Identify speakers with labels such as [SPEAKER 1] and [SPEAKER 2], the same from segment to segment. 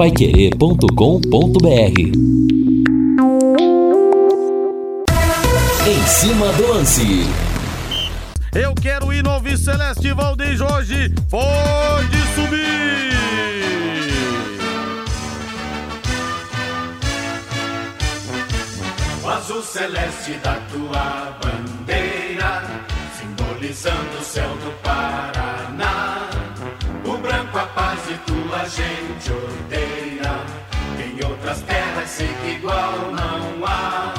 [SPEAKER 1] paiquerê.com.br Em cima do lance.
[SPEAKER 2] Eu quero ir no Alves Celeste Valdeir Jorge. Pode subir!
[SPEAKER 3] O azul celeste da tua bandeira, simbolizando o céu do Paraná. Branco a paz e tua gente odeia. Em outras terras sei que igual não há.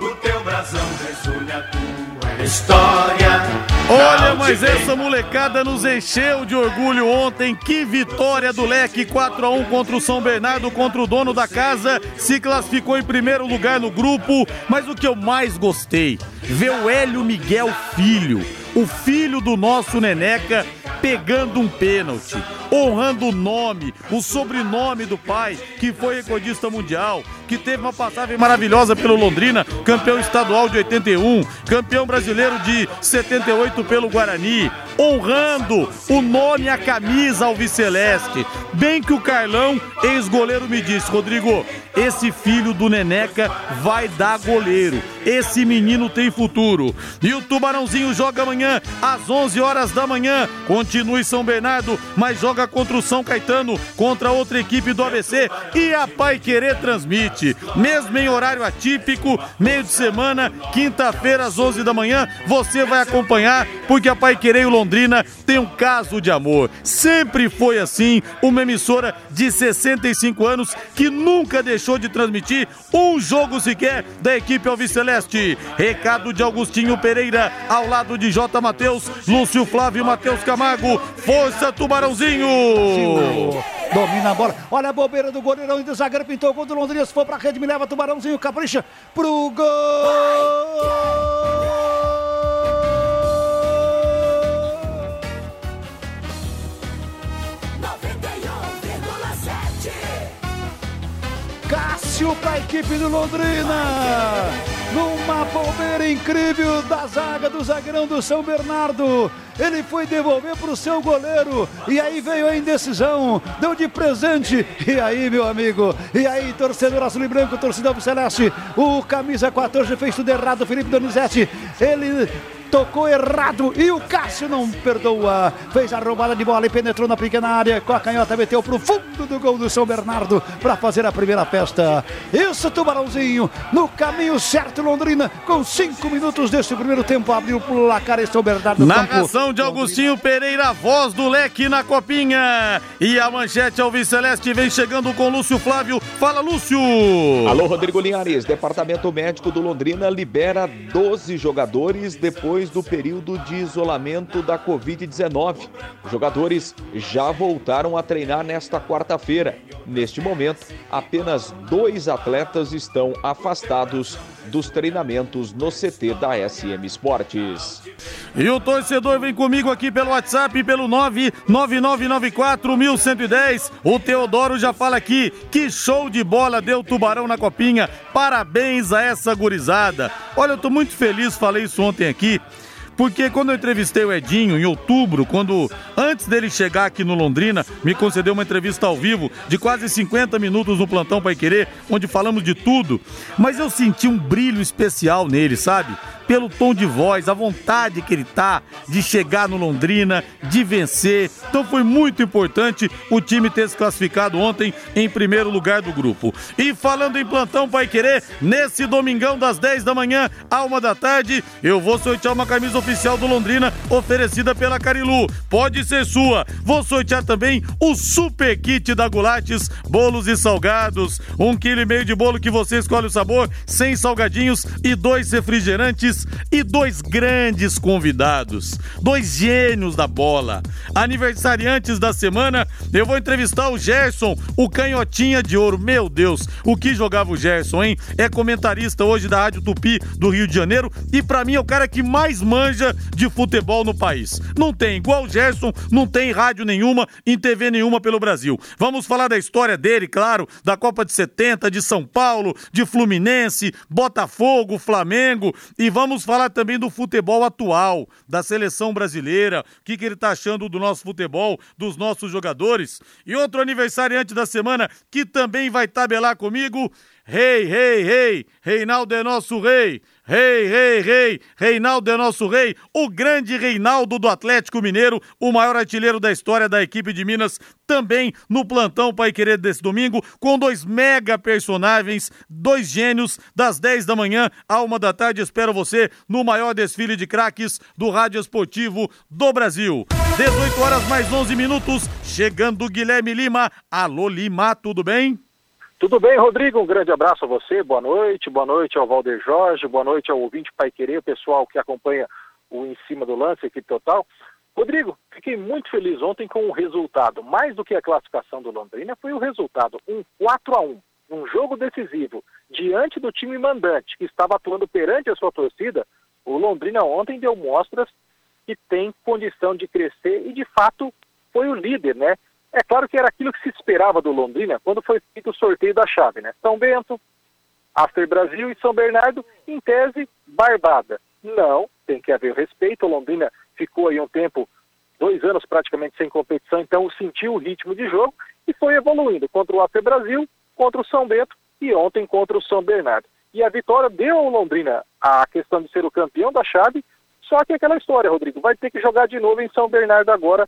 [SPEAKER 3] O teu brasão resume a tua história.
[SPEAKER 2] Olha, mas essa molecada nos encheu de orgulho ontem. Que vitória do Leque 4 a 1 contra o São Bernardo, contra o dono da casa. Se classificou em primeiro lugar no grupo. Mas o que eu mais gostei, ver o Hélio Miguel Filho, o filho do nosso Neneca, pegando um pênalti, honrando o nome, o sobrenome do pai, que foi recordista mundial, que teve uma passagem maravilhosa pelo Londrina, campeão estadual de 81, campeão brasileiro de 78 pelo Guarani, honrando o nome e a camisa alviceleste. Bem que o Carlão, ex-goleiro, me disse, Rodrigo, esse filho do Neneca vai dar goleiro. Esse menino tem futuro. E o Tubarãozinho joga amanhã às 11 horas da manhã. Continua em São Bernardo, mas joga contra o São Caetano, contra outra equipe do ABC. E a Pai Querer transmite, mesmo em horário atípico, meio de semana, quinta-feira às 11 da manhã. Você vai acompanhar, porque a Pai Querer e o Londrina tem um caso de amor. Sempre foi assim, uma emissora de 65 anos que nunca deixou de transmitir um jogo sequer da equipe Alviceleste. Recado de Augustinho Pereira, ao lado de J. Matheus, Lúcio Flávio Matheus Camargo. Força, Tubarãozinho!
[SPEAKER 4] Domina a bola. Olha a bobeira do goleirão e do zagueiro. Pintou o gol do Londrina. Se for pra rede, me leva Tubarãozinho. Capricha pro gol. Cássio para a equipe do Londrina. Numa bobeira incrível da zaga do zagueirão do São Bernardo. Ele foi devolver para o seu goleiro. E aí veio a indecisão. Deu de presente. E aí, meu amigo? E aí, torcedor azul e branco, torcedor celeste. O camisa 14 fez tudo errado. Felipe Donizete. Ele tocou errado e o Cássio não perdoa. Fez a roubada de bola e penetrou na pequena área. Com a canhota meteu pro fundo do gol do São Bernardo para fazer a primeira festa. Isso, Tubarãozinho, no caminho certo, Londrina, com cinco minutos desse primeiro tempo, abriu o placar e São Bernardo.
[SPEAKER 2] Narração de Augustinho Pereira, voz do leque na copinha. E a manchete Alves Celeste vem chegando com Lúcio Flávio. Fala, Lúcio!
[SPEAKER 5] Alô, Rodrigo Linhares. Departamento Médico do Londrina libera 12 jogadores depois do período de isolamento da Covid-19. Os jogadores já voltaram a treinar nesta quarta-feira. Neste momento, apenas dois atletas estão afastados dos treinamentos no CT da SM Esportes.
[SPEAKER 2] E o torcedor vem comigo aqui pelo WhatsApp, pelo 999941110. O Teodoro já fala aqui, que show de bola deu Tubarão na copinha. Parabéns a essa gurizada. Olha, eu tô muito feliz, falei isso ontem aqui. Porque quando eu entrevistei o Edinho em outubro, quando antes dele chegar aqui no Londrina, me concedeu uma entrevista ao vivo de quase 50 minutos no Plantão Pai Querer, onde falamos de tudo, mas eu senti um brilho especial nele, sabe? Pelo tom de voz, a vontade que ele tá de chegar no Londrina, de vencer. Então foi muito importante o time ter se classificado ontem em primeiro lugar do grupo. E falando em Plantão Pai Querer, nesse domingão das 10 da manhã à 1 da tarde, eu vou sortear uma camisa oficial do Londrina, oferecida pela Carilu. Pode ser sua. Vou sortear também o super kit da Gulates, bolos e salgados. Um quilo e meio de bolo que você escolhe o sabor, sem salgadinhos e dois refrigerantes e dois grandes convidados, dois gênios da bola. Aniversariantes da semana, eu vou entrevistar o Gerson, o canhotinha de ouro. Meu Deus, o que jogava o Gerson, hein? É comentarista hoje da Rádio Tupi do Rio de Janeiro e para mim é o cara que mais manja de futebol no país. Não tem igual o Gerson, não tem rádio nenhuma, em TV nenhuma pelo Brasil. Vamos falar da história dele, claro, da Copa de 70, de São Paulo, de Fluminense, Botafogo, Flamengo e vamos vamos falar também do futebol atual, da seleção brasileira, o que, que ele tá achando do nosso futebol, dos nossos jogadores. E outro aniversariante da semana que também vai tabelar comigo, Rei, rei, rei, Reinaldo é nosso rei. Rei, rei, rei, Reinaldo é nosso rei, o grande Reinaldo do Atlético Mineiro, o maior artilheiro da história da equipe de Minas, também no plantão Pai Querer desse domingo, com dois mega personagens, dois gênios, das 10 da manhã à uma da tarde. Espero você no maior desfile de craques do Rádio Esportivo do Brasil. 18 horas mais 11 minutos, chegando Guilherme Lima. Alô Lima, tudo bem?
[SPEAKER 6] Tudo bem, Rodrigo? Um grande abraço a você, boa noite, boa noite ao Valder Jorge, boa noite ao ouvinte Pai Querer, o pessoal que acompanha o Em Cima do Lance, equipe total. Rodrigo, fiquei muito feliz ontem com o resultado. Mais do que a classificação do Londrina, foi o resultado, um 4 a 1 um jogo decisivo, diante do time mandante, que estava atuando perante a sua torcida, o Londrina ontem deu mostras que tem condição de crescer e, de fato, foi o líder, né? É claro que era aquilo que se esperava do Londrina quando foi feito o sorteio da chave, né? São Bento, After Brasil e São Bernardo, em tese, barbada. Não, tem que haver respeito. O Londrina ficou aí um tempo, dois anos praticamente sem competição, então sentiu o ritmo de jogo e foi evoluindo contra o After Brasil, contra o São Bento e ontem contra o São Bernardo. E a vitória deu ao Londrina a questão de ser o campeão da chave, só que aquela história, Rodrigo, vai ter que jogar de novo em São Bernardo agora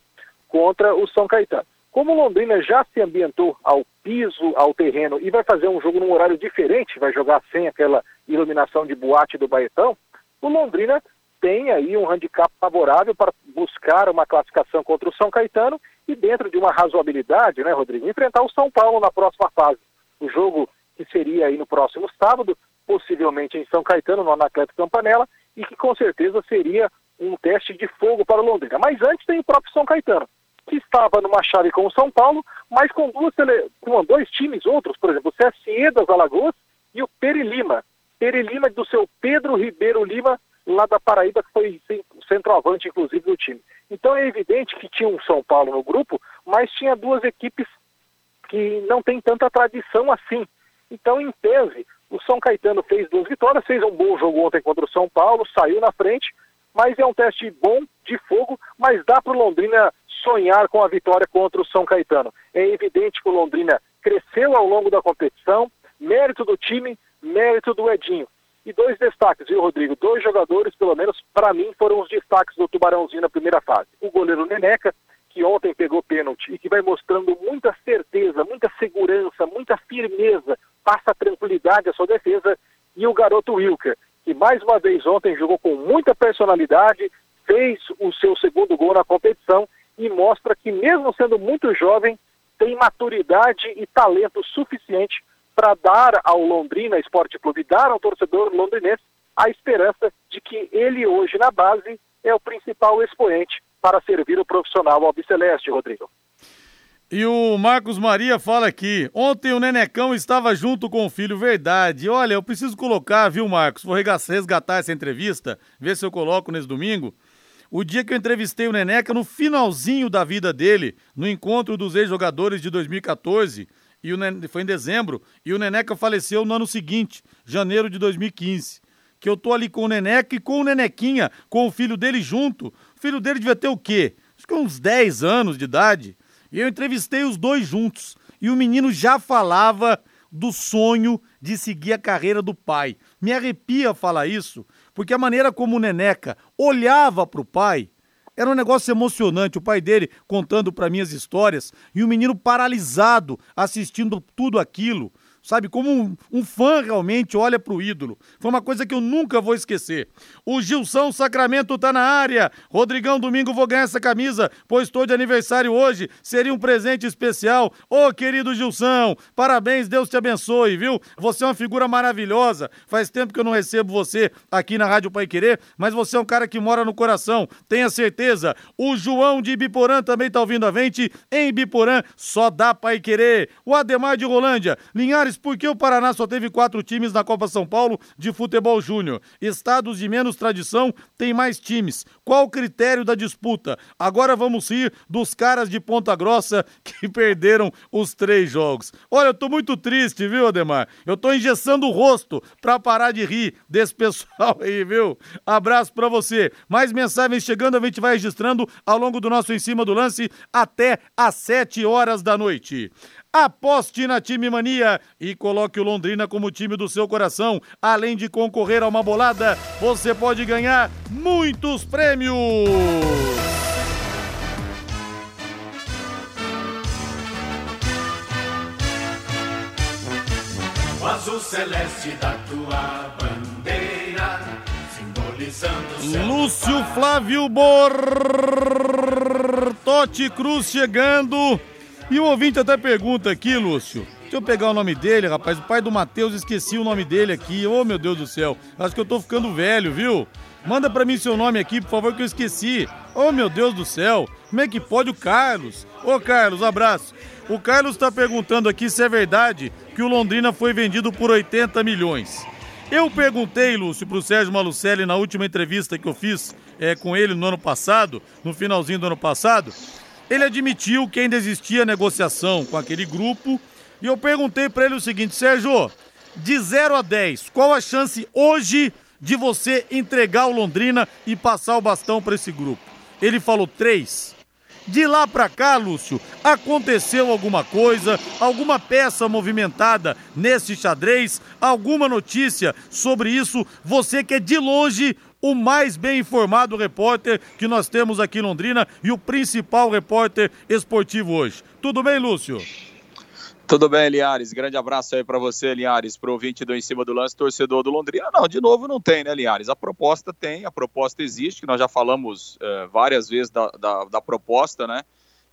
[SPEAKER 6] contra o São Caetano. Como Londrina já se ambientou ao piso, ao terreno e vai fazer um jogo num horário diferente, vai jogar sem aquela iluminação de boate do Baetão, o Londrina tem aí um handicap favorável para buscar uma classificação contra o São Caetano e dentro de uma razoabilidade, né, Rodrigo, enfrentar o São Paulo na próxima fase. O jogo que seria aí no próximo sábado, possivelmente em São Caetano, no Anacleto Campanella, e que com certeza seria um teste de fogo para o Londrina. Mas antes tem o próprio São Caetano que estava numa chave com o São Paulo, mas com, duas, com dois times outros, por exemplo, o CSE das Alagoas e o Peri Lima. Peri Lima do seu Pedro Ribeiro Lima, lá da Paraíba, que foi centroavante, inclusive, do time. Então é evidente que tinha um São Paulo no grupo, mas tinha duas equipes que não tem tanta tradição assim. Então, em tese, o São Caetano fez duas vitórias, fez um bom jogo ontem contra o São Paulo, saiu na frente, mas é um teste bom de fogo, mas dá para o Londrina sonhar com a vitória contra o São Caetano. É evidente que o Londrina cresceu ao longo da competição, mérito do time, mérito do Edinho. E dois destaques, viu, Rodrigo? Dois jogadores, pelo menos para mim, foram os destaques do Tubarãozinho na primeira fase. O goleiro Neneca, que ontem pegou pênalti e que vai mostrando muita certeza, muita segurança, muita firmeza, passa tranquilidade à sua defesa. E o garoto Wilker, que mais uma vez ontem jogou com muita personalidade, fez o seu segundo gol na competição e mostra que, mesmo sendo muito jovem, tem maturidade e talento suficiente para dar ao Londrina Esporte Clube, dar ao torcedor londrinense a esperança de que ele hoje na base é o principal expoente para servir o profissional albiceleste, Rodrigo.
[SPEAKER 2] E o Marcos Maria fala aqui: ontem o Nenecão estava junto com o filho, verdade. Olha, eu preciso colocar, viu, Marcos? Vou resgatar essa entrevista, ver se eu coloco nesse domingo. O dia que eu entrevistei o Neneca, no finalzinho da vida dele, no encontro dos ex-jogadores de 2014, e o foi em dezembro, e o Neneca faleceu no ano seguinte, janeiro de 2015. Que eu tô ali com o Neneca e com o Nenequinha, com o filho dele junto. O filho dele devia ter o quê? Acho que uns 10 anos de idade. E eu entrevistei os dois juntos. E o menino já falava do sonho de seguir a carreira do pai. Me arrepia falar isso, porque a maneira como o Neneca olhava para o pai era um negócio emocionante. O pai dele contando para mim as histórias e o menino paralisado assistindo tudo aquilo sabe? Como um, um fã realmente olha pro ídolo. Foi uma coisa que eu nunca vou esquecer. O Gilson Sacramento tá na área. Rodrigão, domingo vou ganhar essa camisa, pois estou de aniversário hoje. Seria um presente especial. Ô, querido Gilson, parabéns, Deus te abençoe, viu? Você é uma figura maravilhosa. Faz tempo que eu não recebo você aqui na Rádio Pai Querer, mas você é um cara que mora no coração. Tenha certeza. O João de Biporã também tá ouvindo a gente. Em Biporã, só dá Pai Querer. O Ademar de Rolândia. Linhares Mas por que o Paraná só teve quatro times na Copa São Paulo de futebol júnior? Estados de menos tradição têm mais times. Qual o critério da disputa? Agora vamos rir dos caras de Ponta Grossa que perderam os três jogos. Olha, eu tô muito triste, viu, Ademar? Eu tô engessando o rosto pra parar de rir desse pessoal aí, viu? Abraço pra você. Mais mensagens chegando, a gente vai registrando ao longo do nosso Em Cima do Lance até às sete horas da noite. Aposte na Time Mania e coloque o Londrina como time do seu coração. Além de concorrer a uma bolada, você pode ganhar muitos prêmios.
[SPEAKER 3] O azul celeste da tua bandeira, simbolizando o céu
[SPEAKER 2] Lúcio Flávio Bortotti Cruz chegando. E o ouvinte até pergunta aqui, Lúcio. Deixa eu pegar o nome dele, rapaz. O pai do Matheus, esqueci o nome dele aqui. Ô, oh, meu Deus do céu. Acho que eu tô ficando velho, viu? Manda pra mim seu nome aqui, por favor, que eu esqueci. Oh, meu Deus do céu. Como é que pode o Carlos? Ô, Carlos, abraço. O Carlos tá perguntando aqui se é verdade que o Londrina foi vendido por 80 milhões. Eu perguntei, Lúcio, pro Sérgio Malucelli na última entrevista que eu fiz é, com ele no ano passado, no finalzinho do ano passado, ele admitiu que ainda existia negociação com aquele grupo. E eu perguntei para ele o seguinte: Sérgio, de 0 a 10, qual a chance hoje de você entregar o Londrina e passar o bastão para esse grupo? Ele falou 3. De lá para cá, Lúcio, aconteceu alguma coisa, alguma peça movimentada nesse xadrez, alguma notícia sobre isso? Você que é de longe o mais bem informado repórter que nós temos aqui em Londrina e o principal repórter esportivo hoje. Tudo bem, Lúcio?
[SPEAKER 7] Tudo bem, Linhares. Grande abraço aí para você, Linhares, pro ouvinte do Em Cima do Lance, torcedor do Londrina. Não, de novo não tem, né, Linhares? A proposta tem, a proposta existe, que nós já falamos uh, várias vezes da, da, da, proposta, né?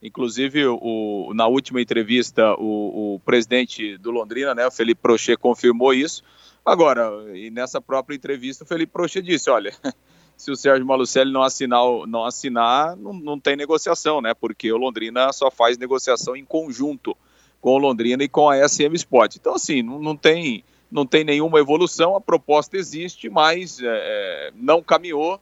[SPEAKER 7] Inclusive, o, na última entrevista, o, o, presidente do Londrina, né, o Felipe Prochet, confirmou isso. Agora, e nessa própria entrevista, o Felipe Prochet disse, olha, se o Sérgio Malucelli não assinar, não, assinar não, não tem negociação, né? Porque o Londrina só faz negociação em conjunto com o Londrina e com a SM Sport. Então, assim, não, não, tem, não tem nenhuma evolução, a proposta existe, mas é, é não caminhou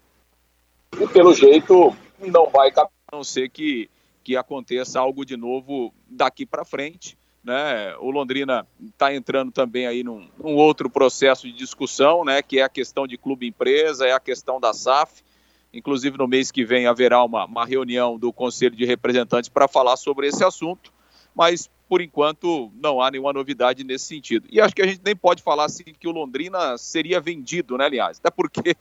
[SPEAKER 7] e, pelo jeito, não vai caminhar, a não ser que, que aconteça algo de novo daqui para frente. Né? O Londrina está entrando também aí num, num, outro processo de discussão, né? que é a questão de clube-empresa, é a questão da SAF. Inclusive, no mês que vem haverá uma, uma reunião do Conselho de Representantes para falar sobre esse assunto, mas por enquanto, não há nenhuma novidade nesse sentido. E acho que a gente nem pode falar assim que o Londrina seria vendido, né, aliás? Até porque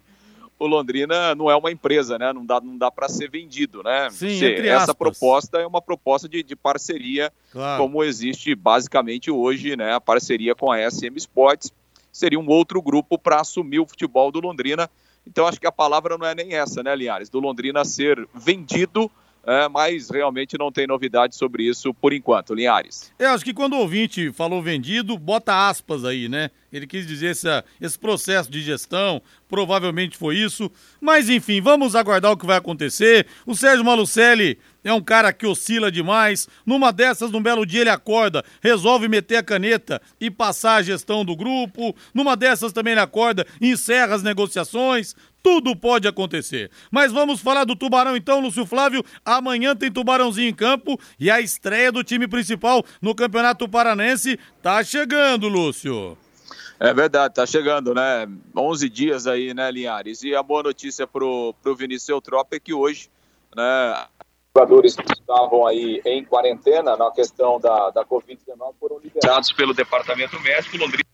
[SPEAKER 7] o Londrina não é uma empresa, né? Não dá, não dá para ser vendido, né?
[SPEAKER 2] Sim,
[SPEAKER 7] Se, essa proposta é uma proposta de, de parceria, claro. como existe basicamente hoje, né? A parceria com a SM Sports seria um outro grupo para assumir o futebol do Londrina. Então acho que a palavra não é nem essa, né, Linhares? Do Londrina ser vendido é, mas realmente não tem novidade sobre isso por enquanto, Linhares.
[SPEAKER 2] Eu acho que quando o ouvinte falou vendido, bota aspas aí, né? Ele quis dizer esse processo de gestão, provavelmente foi isso. Mas enfim, vamos aguardar o que vai acontecer. O Sérgio Malucelli é um cara que oscila demais. Numa dessas, num belo dia, ele acorda, resolve meter a caneta e passar a gestão do grupo. Numa dessas também ele acorda, encerra as negociações. Tudo pode acontecer. Mas vamos falar do Tubarão então, Lúcio Flávio. Amanhã tem Tubarãozinho em campo e a estreia do time principal no Campeonato Paranense tá chegando, Lúcio.
[SPEAKER 7] É verdade, tá chegando, né? 11 dias aí, né, Linhares? E a boa notícia pro, pro Vinícius Eutrop é que hoje, né, jogadores que estavam aí em quarentena na questão da, da Covid-19 foram liberados pelo Departamento Médico Londrina.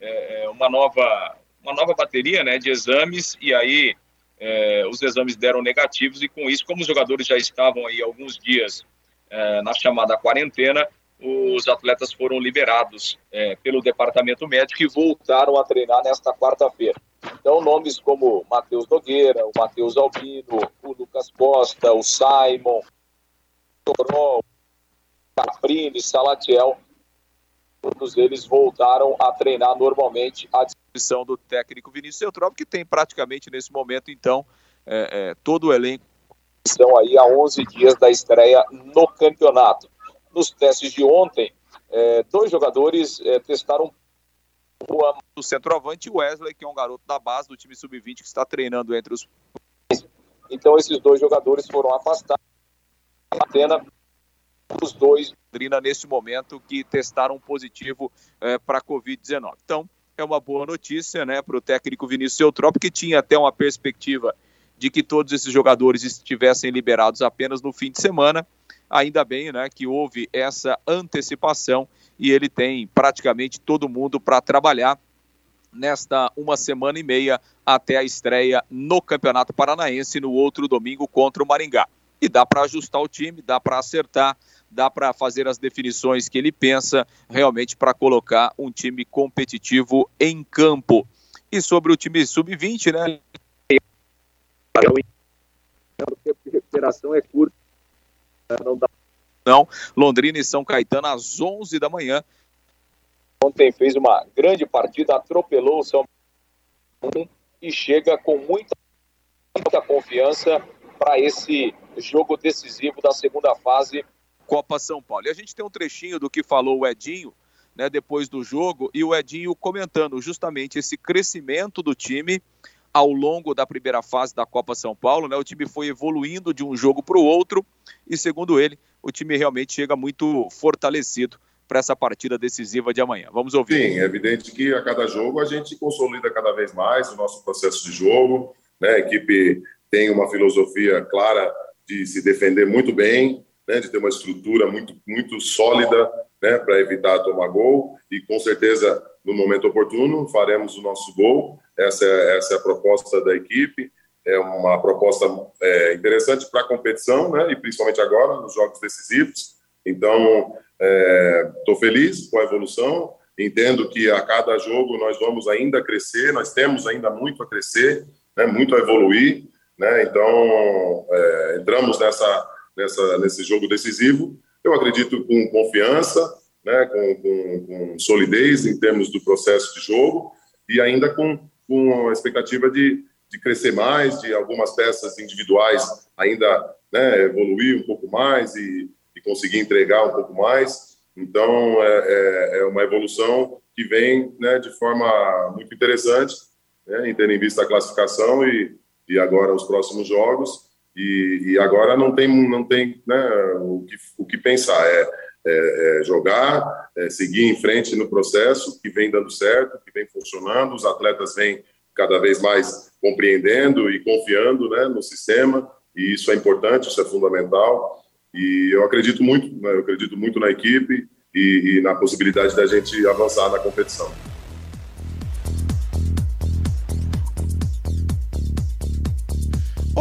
[SPEAKER 7] É, é uma nova uma nova bateria né, de exames e aí é, os exames deram negativos e com isso, como os jogadores já estavam aí alguns dias é, na chamada quarentena, os atletas foram liberados é, pelo departamento médico e voltaram a treinar nesta quarta-feira. Então, nomes como Matheus Nogueira, o Matheus Albino, o Lucas Costa, o Simon, o Sobrol, Caprini, Salatiel, todos eles voltaram a treinar normalmente à disposição do técnico Vinícius Eutrópio, que tem praticamente nesse momento, então, é, é, todo o elenco estão aí a 11 dias da estreia no campeonato. Nos testes de ontem, é, dois jogadores é, testaram o centroavante Wesley, que é um garoto da base do time sub-20 que está treinando entre os. Então, esses dois jogadores foram afastados. Apenas os dois Londrina neste momento que testaram positivo é, para a Covid-19. Então, é uma boa notícia né, para o técnico Vinícius Eutrop, que tinha até uma perspectiva de que todos esses jogadores estivessem liberados apenas no fim de semana. Ainda bem né, que houve essa antecipação e ele tem praticamente todo mundo para trabalhar nesta uma semana e meia até a estreia no Campeonato Paranaense no outro domingo contra o Maringá. E dá para ajustar o time, dá para acertar, dá para fazer as definições que ele pensa realmente para colocar um time competitivo em campo. E sobre o time sub-20, né? O tempo de recuperação é curto. Não dá. Não, Londrina e São Caetano às 11 da manhã. Ontem fez uma grande partida, atropelou o São e chega com muita, muita confiança para esse jogo decisivo da segunda fase Copa São Paulo. E a gente tem um trechinho do que falou o Edinho, né, depois do jogo, e o Edinho comentando justamente esse crescimento do time ao longo da primeira fase da Copa São Paulo, né? O time foi evoluindo de um jogo para o outro e, segundo ele, o time realmente chega muito fortalecido para essa partida decisiva de amanhã. Vamos ouvir.
[SPEAKER 8] Sim, é evidente que a cada jogo a gente consolida cada vez mais o nosso processo de jogo, né? A equipe tem uma filosofia clara de se defender muito bem, né, de ter uma estrutura muito, muito sólida né, para evitar tomar gol e com certeza no momento oportuno faremos o nosso gol. Essa é, essa é a proposta da equipe. É uma proposta é, interessante para a competição, né, e principalmente agora nos jogos decisivos. Então, estou é, feliz com a evolução. Entendo que a cada jogo nós vamos ainda crescer, nós temos ainda muito a crescer, né, muito a evoluir. Né, então, é, entramos nessa nessa, nesse jogo decisivo. Eu acredito com confiança, né, com, com, com solidez em termos do processo de jogo e ainda com, com a expectativa de, de crescer mais, de algumas peças individuais ainda né, evoluir um pouco mais e, e conseguir entregar um pouco mais. Então, é, é, é uma evolução que vem né, de forma muito interessante, né, em tendo em vista a classificação e, e agora os próximos jogos. E, e, agora não tem, não tem né, o, que, o que pensar, é, é, é jogar, é seguir em frente no processo que vem dando certo, que vem funcionando, os atletas vêm cada vez mais compreendendo e confiando né, no sistema, e isso é importante, isso é fundamental, e eu acredito muito, né, eu acredito muito na equipe e, e na possibilidade da gente avançar na competição.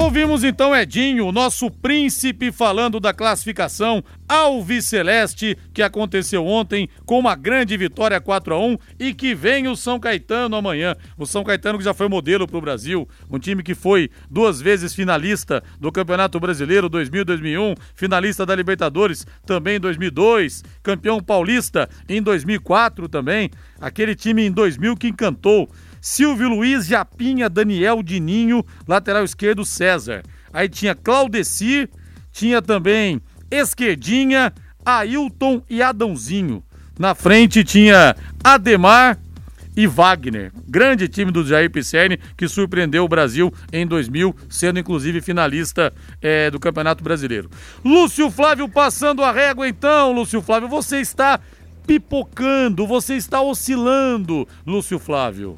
[SPEAKER 2] Ouvimos então Edinho, nosso príncipe, falando da classificação Alviceleste, que aconteceu ontem com uma grande vitória 4 a 1 e que vem o São Caetano amanhã. O São Caetano que já foi modelo para o Brasil, um time que foi duas vezes finalista do Campeonato Brasileiro 2000 2001, finalista da Libertadores também em 2002, campeão paulista em 2004 também. Aquele time em 2000 que encantou. Silvio Luiz, Japinha, Daniel, Dininho, lateral esquerdo César. Aí tinha Claudeci, tinha também Esquerdinha, Ailton e Adãozinho. Na frente tinha Ademar e Wagner. Grande time do Jair Pisserni que surpreendeu o Brasil em 2000, sendo inclusive finalista é, do Campeonato Brasileiro. Lúcio Flávio passando a régua então, Lúcio Flávio, você está pipocando, você está oscilando, Lúcio Flávio.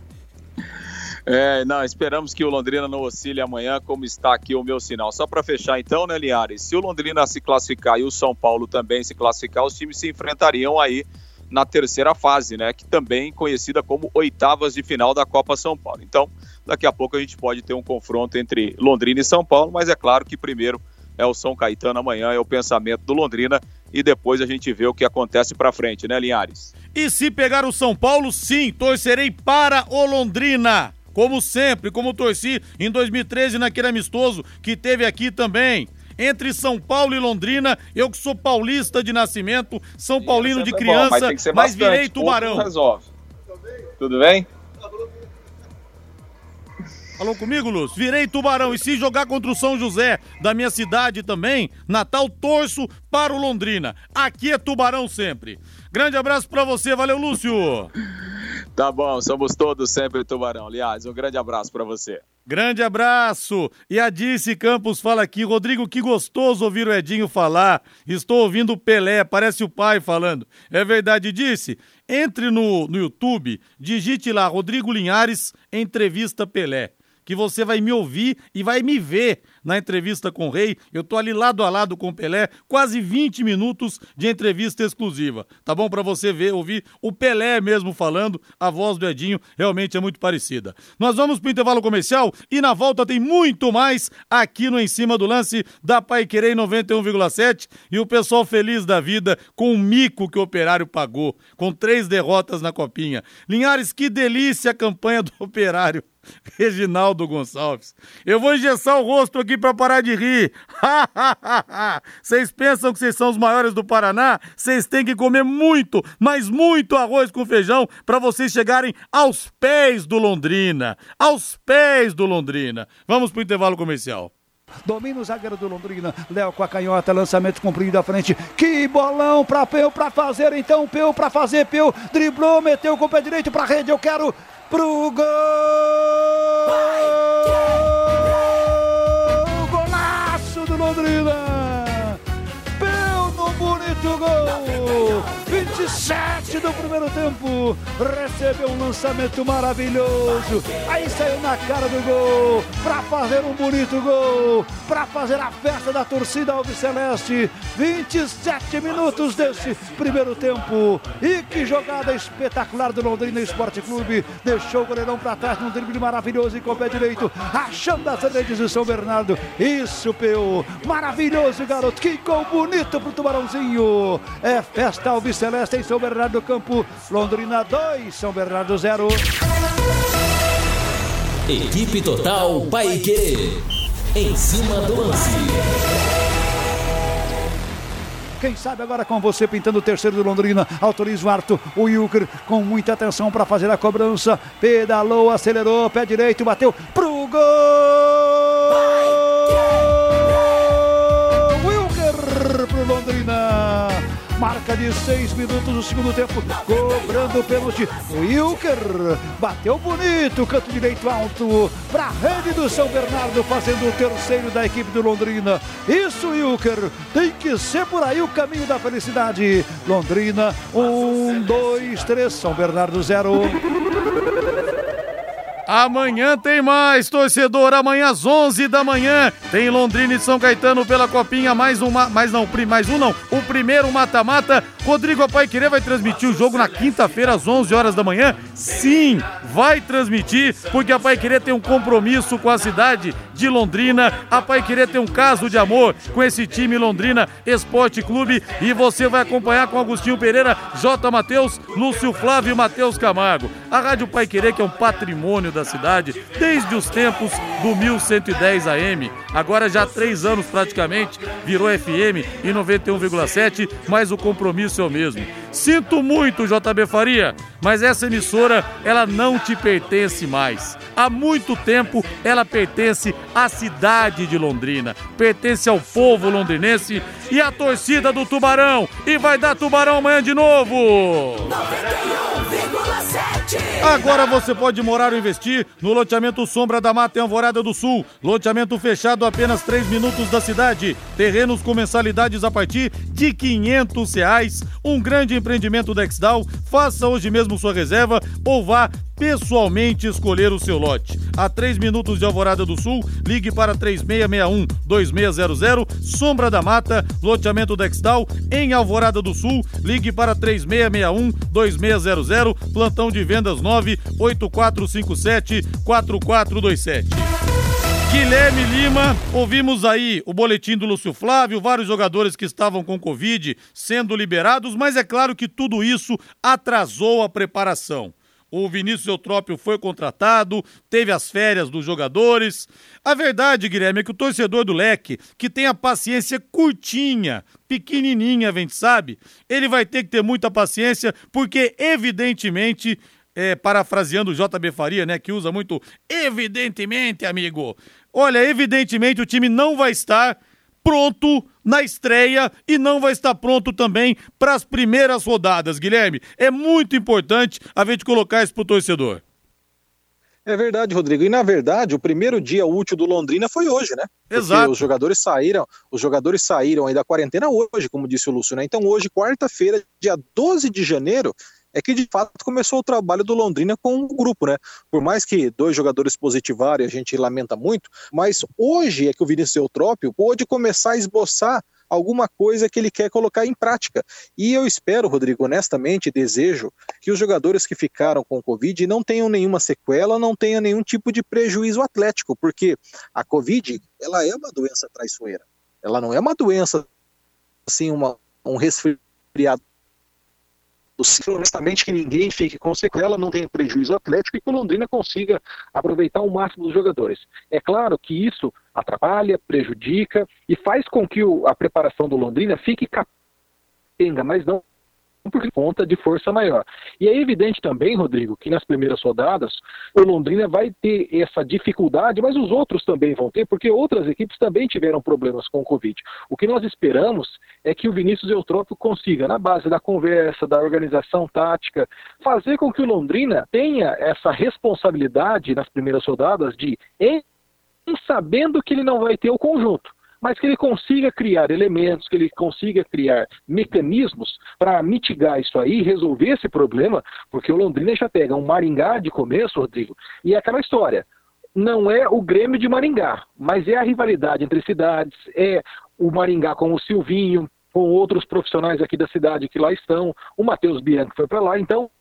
[SPEAKER 7] É, não, esperamos que o Londrina não oscile amanhã, como está aqui o meu sinal. Só para fechar então, né, Liares? Se o Londrina se classificar e o São Paulo também se classificar, os times se enfrentariam aí na terceira fase, né? Que também conhecida como oitavas de final da Copa São Paulo. Então, daqui a pouco a gente pode ter um confronto entre Londrina e São Paulo, mas é claro que primeiro é o São Caetano amanhã, é o pensamento do Londrina e depois a gente vê o que acontece para frente, né, Linhares?
[SPEAKER 2] E se pegar o São Paulo, sim, torcerei para o Londrina como sempre, como torci em 2013 naquele amistoso que teve aqui também. Entre São Paulo e Londrina, eu que sou paulista de nascimento, São Paulino de criança, bom, mas, mas virei tubarão.
[SPEAKER 7] Resolve. Tudo bem?
[SPEAKER 2] Falou comigo, Lúcio? Virei tubarão. E se jogar contra o São José, da minha cidade também, Natal, torço para o Londrina. Aqui é tubarão sempre. Grande abraço para você, valeu, Lúcio.
[SPEAKER 7] Tá bom, somos todos sempre tubarão. Aliás, um grande abraço para você.
[SPEAKER 2] Grande abraço! E a Dice Campos fala aqui, Rodrigo, que gostoso ouvir o Edinho falar. Estou ouvindo o Pelé, parece o pai falando. É verdade, Dice? Entre no, no YouTube, digite lá Rodrigo Linhares, entrevista Pelé que você vai me ouvir e vai me ver na entrevista com o Rei. Eu tô ali lado a lado com o Pelé, quase 20 minutos de entrevista exclusiva. Tá bom para você ver, ouvir o Pelé mesmo falando, a voz do Edinho realmente é muito parecida. Nós vamos pro intervalo comercial e na volta tem muito mais aqui no Em Cima do Lance da Pai Querer 91,7 e o pessoal feliz da vida com o mico que o Operário pagou, com três derrotas na Copinha. Linhares, que delícia a campanha do Operário. Reginaldo Gonçalves. Eu vou engessar o rosto aqui para parar de rir. Vocês pensam que vocês são os maiores do Paraná? Vocês têm que comer muito, mas muito arroz com feijão para vocês chegarem aos pés do Londrina. Aos pés do Londrina. Vamos pro intervalo comercial.
[SPEAKER 4] Domina o zagueiro do Londrina. Léo com a canhota, lançamento comprido à frente. Que bolão para Peu para fazer então. Peu para fazer. Peu driblou, meteu com o pé direito para rede. Eu quero pro gol! Golaço do Londrina! Pelo bonito gol! 27 do primeiro tempo, recebeu um lançamento maravilhoso, aí saiu na cara do gol, para fazer um bonito gol, para fazer a festa da torcida Alves Celeste, 27 minutos desse primeiro tempo, e que jogada espetacular do Londrina Esporte Clube, deixou o goleirão para trás num drible maravilhoso e com o pé direito, achando as redes do São Bernardo, isso, Peu, maravilhoso garoto, que gol bonito pro Tubarãozinho, é festa Alves Celeste em São Bernardo do Campo. Londrina 2, São Bernardo 0.
[SPEAKER 1] Equipe Total Paique. Em cima do lance.
[SPEAKER 4] Quem sabe agora com você pintando o terceiro do Londrina. Autoriza o Arthur, o Wilker com muita atenção para fazer a cobrança. Pedalou, acelerou, pé direito, bateu pro gol! Wilker pro Londrina marca de seis minutos do segundo tempo, cobrando o pênalti. Wilker bateu bonito, canto direito alto para a rede do São Bernardo, fazendo o terceiro da equipe do Londrina. Isso, Wilker, tem que ser por aí o caminho da felicidade. Londrina, um, dois, três, São Bernardo zero.
[SPEAKER 2] Amanhã tem mais, torcedor. Amanhã às 11 da manhã tem Londrina e São Caetano pela Copinha. Mais um, mais não, mais um não. O primeiro mata-mata. Rodrigo Apaiquerê vai transmitir o jogo na quinta-feira às 11 horas da manhã. Sim, vai transmitir, porque a Paiquerê tem um compromisso com a cidade de Londrina. A Paiquerê tem um caso de amor com esse time Londrina Esporte Clube. E você vai acompanhar com Agostinho Pereira, J. Matheus, Lúcio Flávio e Matheus Camargo. A Rádio Paiquerê, que é um patrimônio da cidade desde os tempos do 1110 AM. Agora já há três anos praticamente, virou FM em 91,7, mas o compromisso é o mesmo. Sinto muito, JB Faria, mas essa emissora, ela não te pertence mais. Há muito tempo ela pertence à cidade de Londrina, pertence ao povo londrinense e à torcida do Tubarão. E vai dar Tubarão amanhã de novo! 91,7 Agora você pode morar ou investir no loteamento Sombra da Mata em Alvorada do Sul. Loteamento fechado a apenas 3 minutos da cidade. Terrenos com mensalidades a partir de 500 reais. Um grande empreendimento da Exdal. Faça hoje mesmo sua reserva ou vá pessoalmente escolher o seu lote. A 3 minutos de Alvorada do Sul, ligue para 3661-2600, Sombra da Mata, loteamento Dextal, em Alvorada do Sul, ligue para 3661-2600, plantão de vendas 98457-4427. Guilherme Lima, ouvimos aí o boletim do Lúcio Flávio, vários jogadores que estavam com Covid sendo liberados, mas é claro que tudo isso atrasou a preparação. O Vinícius Eutrópio foi contratado, teve as férias dos jogadores. A verdade, Guilherme, é que o torcedor do Leque, que tem a paciência curtinha, pequenininha, a gente sabe, ele vai ter que ter muita paciência, porque evidentemente é, parafraseando o JB Faria, né, que usa muito evidentemente, amigo. Olha, evidentemente o time não vai estar pronto na estreia e não vai estar pronto também para as primeiras rodadas, Guilherme. É muito importante a gente colocar isso pro torcedor.
[SPEAKER 9] É verdade, Rodrigo. E na verdade, o primeiro dia útil do Londrina foi hoje, né? Porque
[SPEAKER 2] Exato.
[SPEAKER 9] os jogadores saíram, os jogadores saíram aí da quarentena hoje, como disse o Lúcio, né? Então hoje, quarta-feira, dia 12 de janeiro, é que de fato começou o trabalho do Londrina com o grupo, né? Por mais que dois jogadores positivaram a gente lamenta muito, mas hoje é que o Vinícius Eutrópio pôde começar a esboçar alguma coisa que ele quer colocar em prática. E eu espero, Rodrigo, honestamente, desejo que os jogadores que ficaram com Covid não tenham nenhuma sequela, não tenham nenhum tipo de prejuízo atlético, porque a Covid, ela é uma doença traiçoeira. Ela não é uma doença, assim, uma, um resfriado possível, honestamente, que ninguém fique com sequela, não tenha prejuízo atlético e que o Londrina consiga aproveitar o máximo dos jogadores. É claro que isso atrapalha, prejudica e faz com que o, a preparação do Londrina fique capenga, mas não por conta de força maior. E é evidente também, Rodrigo, que nas primeiras rodadas o Londrina vai ter essa dificuldade, mas os outros também vão ter, porque outras equipes também tiveram problemas com o Covid. O que nós esperamos é que o Vinícius Eutrópio consiga, na base da conversa, da organização tática, fazer com que o Londrina tenha essa responsabilidade nas primeiras rodadas de, em sabendo que ele não vai ter o conjunto mas que ele consiga criar elementos, que ele consiga criar mecanismos para mitigar isso aí, resolver esse problema, porque o Londrina já pega um Maringá de começo, Rodrigo, e é aquela história. Não é o Grêmio de Maringá, mas é a rivalidade entre cidades, é o Maringá com o Silvinho, com outros profissionais aqui da cidade que lá estão, o Matheus Bianchi foi para lá, então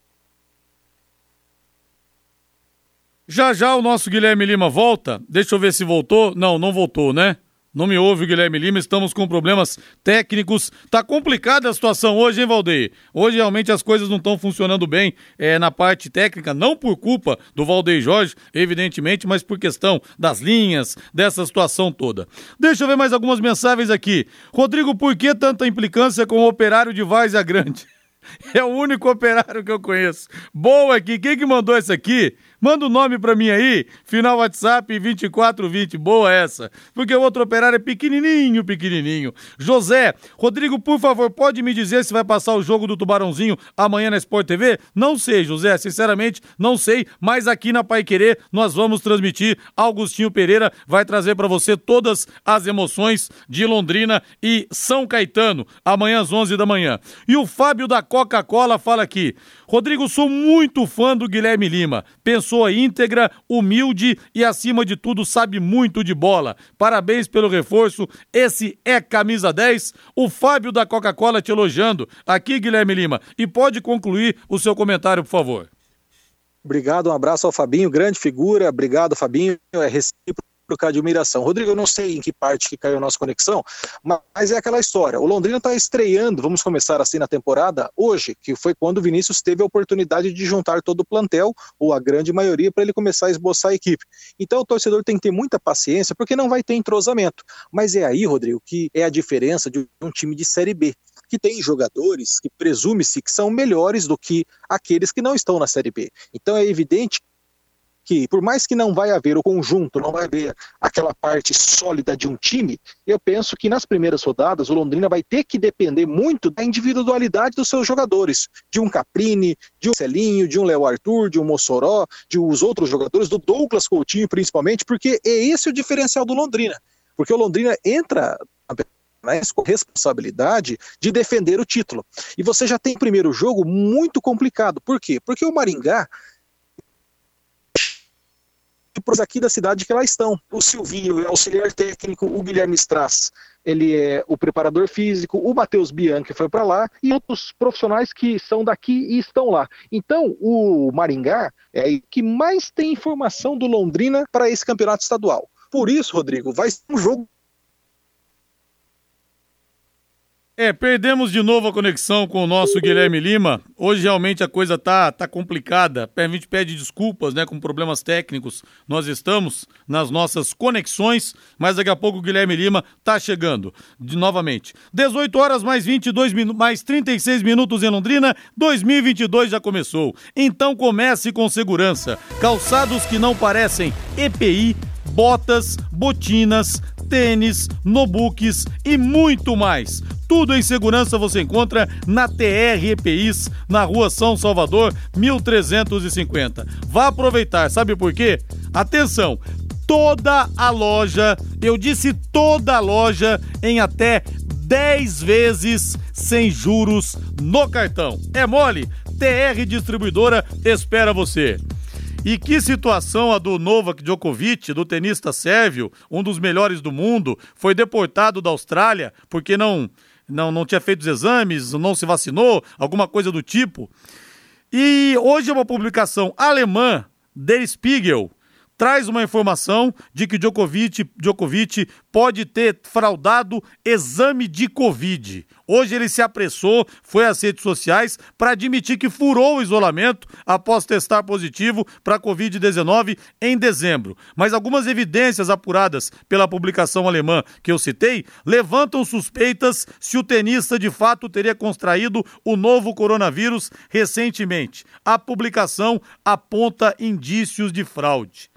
[SPEAKER 2] Já já o nosso Guilherme Lima volta. Deixa eu ver se voltou. Não, não voltou, né? Não me ouve, Guilherme Lima, estamos com problemas técnicos. Tá complicada a situação hoje, hein, Valdeir? Hoje realmente as coisas não estão funcionando bem é, na parte técnica, não por culpa do Valdeir Jorge, evidentemente, mas por questão das linhas, dessa situação toda. Deixa eu ver mais algumas mensagens aqui. Rodrigo, por que tanta implicância com o operário de Várzea Grande? É o único operário que eu conheço. Boa aqui. Quem que mandou essa aqui? Manda o um nome pra mim aí. Final WhatsApp 2420. Boa essa. Porque o outro operário é pequenininho, pequenininho. José, Rodrigo, por favor, pode me dizer se vai passar o jogo do Tubarãozinho amanhã na Sport TV? Não sei, José. Sinceramente, não sei. Mas aqui na Pai Querer nós vamos transmitir. Augustinho Pereira vai trazer para você todas as emoções de Londrina e São Caetano amanhã às 11 da manhã. E o Fábio da Coca-Cola fala aqui. Rodrigo, sou muito fã do Guilherme Lima. Pessoa íntegra, humilde e, acima de tudo, sabe muito de bola. Parabéns pelo reforço. Esse é camisa 10. O Fábio da Coca-Cola te elogiando. Aqui, Guilherme Lima. E pode concluir o seu comentário, por favor.
[SPEAKER 9] Obrigado, um abraço ao Fabinho, grande figura. Obrigado, Fabinho. É recíproco recíproca admiração. Rodrigo, eu não sei em que parte que caiu a nossa conexão, mas é aquela história. O Londrina está estreando, vamos começar assim na temporada, hoje, que foi quando o Vinícius teve a oportunidade de juntar todo o plantel, ou a grande maioria, para ele começar a esboçar a equipe. Então o torcedor tem que ter muita paciência, porque não vai ter entrosamento. Mas é aí, Rodrigo, que é a diferença de um time de Série B que tem jogadores que presume-se que são melhores do que aqueles que não estão na Série B. Então é evidente que, por mais que não vai haver o conjunto, não vai haver aquela parte sólida de um time, eu penso que nas primeiras rodadas o Londrina vai ter que depender muito da individualidade dos seus jogadores, de um Caprini, de um Celinho, de um Léo Arthur, de um Mossoró, de os outros jogadores, do Douglas Coutinho principalmente, porque é esse o diferencial do Londrina. Porque o Londrina entra mas com responsabilidade de defender o título. E você já tem primeiro jogo muito complicado. Por quê? Porque o Maringá para aqui da cidade que lá estão. O Silvinho é auxiliar técnico, o Guilherme Strass, ele é o preparador físico, o Matheus Bianchi foi para lá e outros profissionais que são daqui e estão lá. Então, o Maringá é o que mais tem informação do Londrina para esse campeonato estadual. Por isso, Rodrigo, vai ser um jogo
[SPEAKER 2] É, perdemos de novo a conexão com o nosso Guilherme Lima. Hoje realmente a coisa tá, tá complicada. A gente pede desculpas, né, com problemas técnicos. Nós estamos nas nossas conexões, mas daqui a pouco o Guilherme Lima tá chegando de novamente. 18 horas mais 22 minutos, mais 36 minutos em Londrina. 2022 já começou. Então comece com segurança. Calçados que não parecem EPI botas, botinas, tênis, notebooks e muito mais. Tudo em segurança você encontra na TR EPIs, na rua São Salvador, 1350. Vá aproveitar, sabe por quê? Atenção! Toda a loja, eu disse toda a loja, em até 10 vezes sem juros no cartão. É mole? TR Distribuidora espera você. E que situação a do Novak Djokovic, do tenista sérvio, um dos melhores do mundo, foi deportado da Austrália porque não, não, não tinha feito os exames, não se vacinou, alguma coisa do tipo. E hoje é uma publicação alemã, Der Spiegel, traz uma informação de que Djokovic, Djokovic pode ter fraudado exame de Covid. Hoje ele se apressou, foi às redes sociais para admitir que furou o isolamento após testar positivo para Covid-19 em dezembro. Mas algumas evidências apuradas pela publicação alemã que eu citei levantam suspeitas se o tenista de fato teria contraído o novo coronavírus recentemente. A publicação aponta indícios de fraude.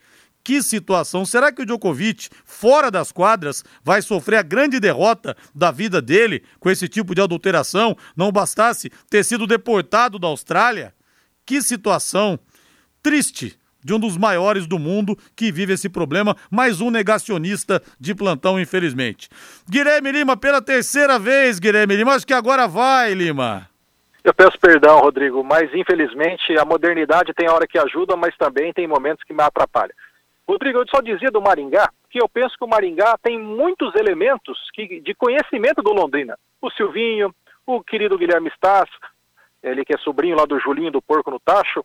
[SPEAKER 2] Que situação! Será que o Djokovic, fora das quadras, vai sofrer a grande derrota da vida dele com esse tipo de adulteração? Não bastasse ter sido deportado da Austrália? Que situação triste de um dos maiores do mundo que vive esse problema, mais um negacionista de plantão, infelizmente. Guilherme Lima, pela terceira vez, Guilherme Lima, acho que agora vai, Lima.
[SPEAKER 6] Eu peço perdão, Rodrigo, mas infelizmente a modernidade tem hora que ajuda, mas também tem momentos que me atrapalham. Rodrigo, eu só dizia do Maringá que eu penso que o Maringá tem muitos elementos que, de conhecimento do Londrina. O Silvinho, o querido Guilherme Stas, ele que é sobrinho lá do Julinho do Porco no Tacho,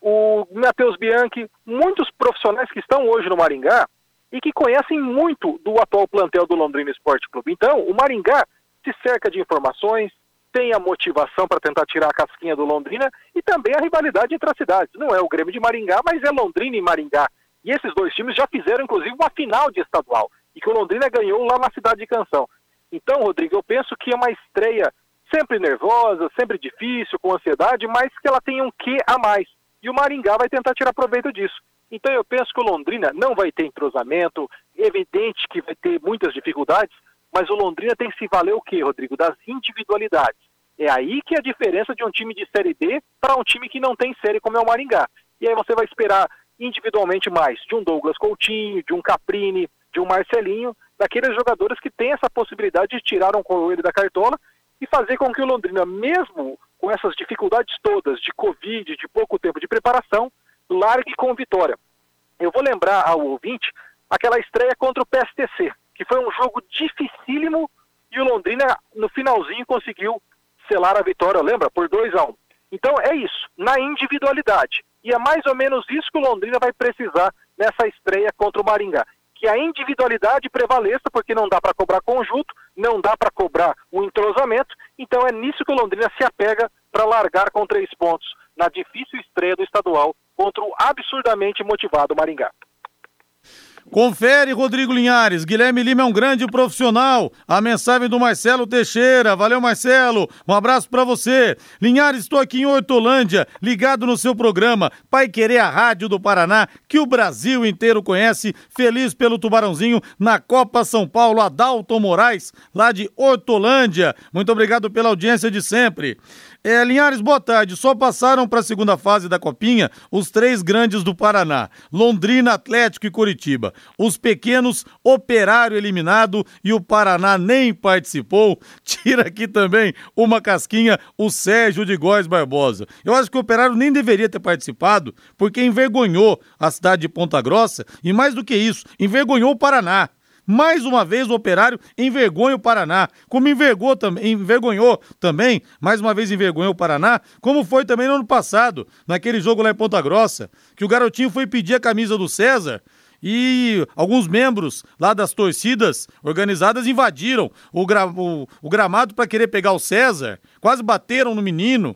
[SPEAKER 6] o Matheus Bianchi, muitos profissionais que estão hoje no Maringá e que conhecem muito do atual plantel do Londrina Esporte Clube. Então, o Maringá se cerca de informações, tem a motivação para tentar tirar a casquinha do Londrina e também a rivalidade entre as cidades. Não é o Grêmio de Maringá, mas é Londrina e Maringá. E esses dois times já fizeram, inclusive, uma final de estadual. E que o Londrina ganhou lá na cidade de Canção. Então, Rodrigo, eu penso que é uma estreia sempre nervosa, sempre difícil, com ansiedade, mas que ela tem um quê a mais. E o Maringá vai tentar tirar proveito disso. Então eu penso que o Londrina não vai ter entrosamento, evidente que vai ter muitas dificuldades, mas o Londrina tem que se valer o quê, Rodrigo? Das individualidades. É aí que é a diferença de um time de Série B para um time que não tem série como é o Maringá. E aí você vai esperar individualmente mais de um Douglas Coutinho, de um Caprini, de um Marcelinho, daqueles jogadores que têm essa possibilidade de tirar um coelho da cartola e fazer com que o Londrina, mesmo com essas dificuldades todas de Covid, de pouco tempo de preparação, largue com vitória. Eu vou lembrar ao ouvinte aquela estreia contra o PSTC, que foi um jogo dificílimo e o Londrina, no finalzinho, conseguiu selar a vitória, lembra? Por 2 a 1 um. Então é isso, na individualidade. E é mais ou menos isso que o Londrina vai precisar nessa estreia contra o Maringá. Que a individualidade prevaleça, porque não dá para cobrar conjunto, não dá para cobrar o entrosamento. Então é nisso que o Londrina se apega para largar com três pontos na difícil estreia do estadual contra o absurdamente motivado Maringá.
[SPEAKER 2] Confere, Rodrigo Linhares. Guilherme Lima é um grande profissional. A mensagem do Marcelo Teixeira. Valeu, Marcelo. Um abraço para você. Linhares, estou aqui em Hortolândia, ligado no seu programa Pai Querer a Rádio do Paraná, que o Brasil inteiro conhece. Feliz pelo Tubarãozinho na Copa São Paulo. Adalto Moraes, lá de Hortolândia. Muito obrigado pela audiência de sempre. É, Linhares, boa tarde. Só passaram para a segunda fase da Copinha os três grandes do Paraná: Londrina, Atlético e Curitiba. Os pequenos, Operário eliminado e o Paraná nem participou. Tira aqui também uma casquinha o Sérgio de Góes Barbosa. Eu acho que o Operário nem deveria ter participado, porque envergonhou a cidade de Ponta Grossa e, mais do que isso, envergonhou o Paraná. Mais uma vez o Operário envergonha o Paraná, como envergonhou, também, mais uma vez envergonhou o Paraná, como foi também no ano passado, naquele jogo lá em Ponta Grossa, que o garotinho foi pedir a camisa do César e alguns membros lá das torcidas organizadas invadiram o, gra o, o gramado para querer pegar o César, quase bateram no menino.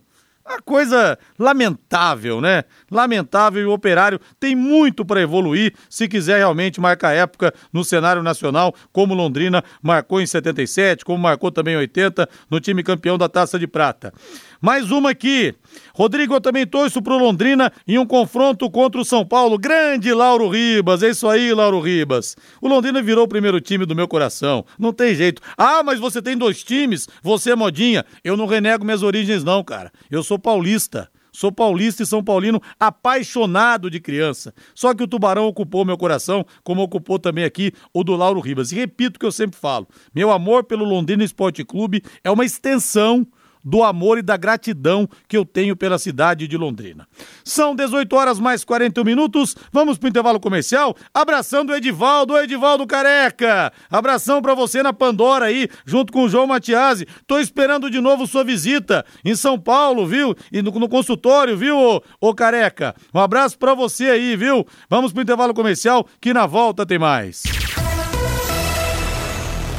[SPEAKER 2] Uma coisa lamentável, né? Lamentável e o operário tem muito para evoluir se quiser realmente marcar época no cenário nacional, como Londrina marcou em 77, como marcou também em 80 no time campeão da Taça de Prata. Mais uma aqui. Rodrigo, eu também torço pro Londrina em um confronto contra o São Paulo. Grande Lauro Ribas. É isso aí, Lauro Ribas. O Londrina virou o primeiro time do meu coração. Não tem jeito. Ah, mas você tem dois times? Você é modinha. Eu não renego minhas origens, não, cara. Eu sou paulista. Sou paulista e São Paulino apaixonado de criança. Só que o Tubarão ocupou meu coração, como ocupou também aqui o do Lauro Ribas. E repito o que eu sempre falo: meu amor pelo Londrina Esporte Clube é uma extensão do amor e da gratidão que eu tenho pela cidade de Londrina. São 18 horas mais 41 minutos. Vamos pro intervalo comercial. Abraçando o Edivaldo, o Edivaldo Careca. Abração para você na Pandora aí, junto com o João Matiasi. Tô esperando de novo sua visita em São Paulo, viu? E no, no consultório, viu, ô, ô Careca? Um abraço para você aí, viu? Vamos pro intervalo comercial que na volta tem mais.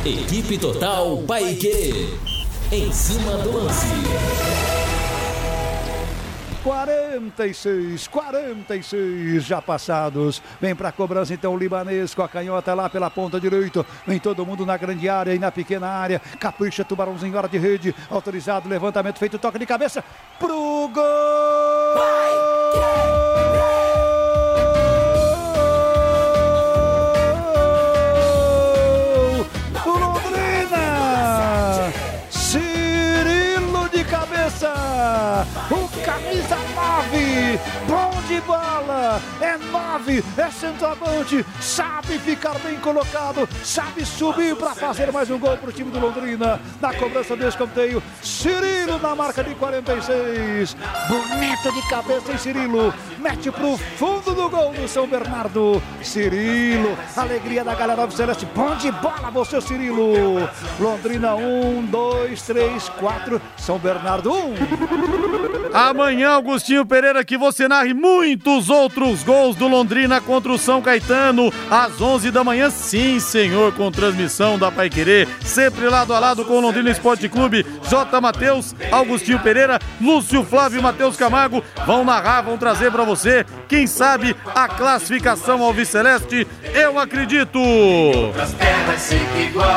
[SPEAKER 1] Equipe Total Paique. Em cima do lance.
[SPEAKER 4] 46, 46 já passados. Vem para a cobrança então o libanês com a canhota lá pela ponta direita. Vem todo mundo na grande área e na pequena área. Capricha Tubarãozinho, hora de rede. Autorizado, levantamento feito, toque de cabeça pro gol! Vai, O camisa 9, bom de bola, é 9, é centroavante, sabe ficar bem colocado, sabe subir para fazer mais um gol para o time do Londrina. Na cobrança do escanteio, Cirilo na marca de 46. Bonito de cabeça, hein, Cirilo? Mete pro fundo do gol do São Bernardo. Cirilo, alegria da galera do Celeste. Bom de bola, você, Cirilo. Londrina 1, 2, 3, 4. São Bernardo 1.
[SPEAKER 2] Amanhã, Augustinho Pereira, que você narre muitos outros gols do Londrina contra o São Caetano, às 11 da manhã, sim, senhor, com transmissão da Pai Querer, sempre lado a lado com o Londrina Esporte Clube, J. Matheus, Augustinho Pereira, Lúcio Flávio e Matheus Camargo vão narrar, vão trazer para você, quem sabe, a classificação ao Viceleste, eu acredito!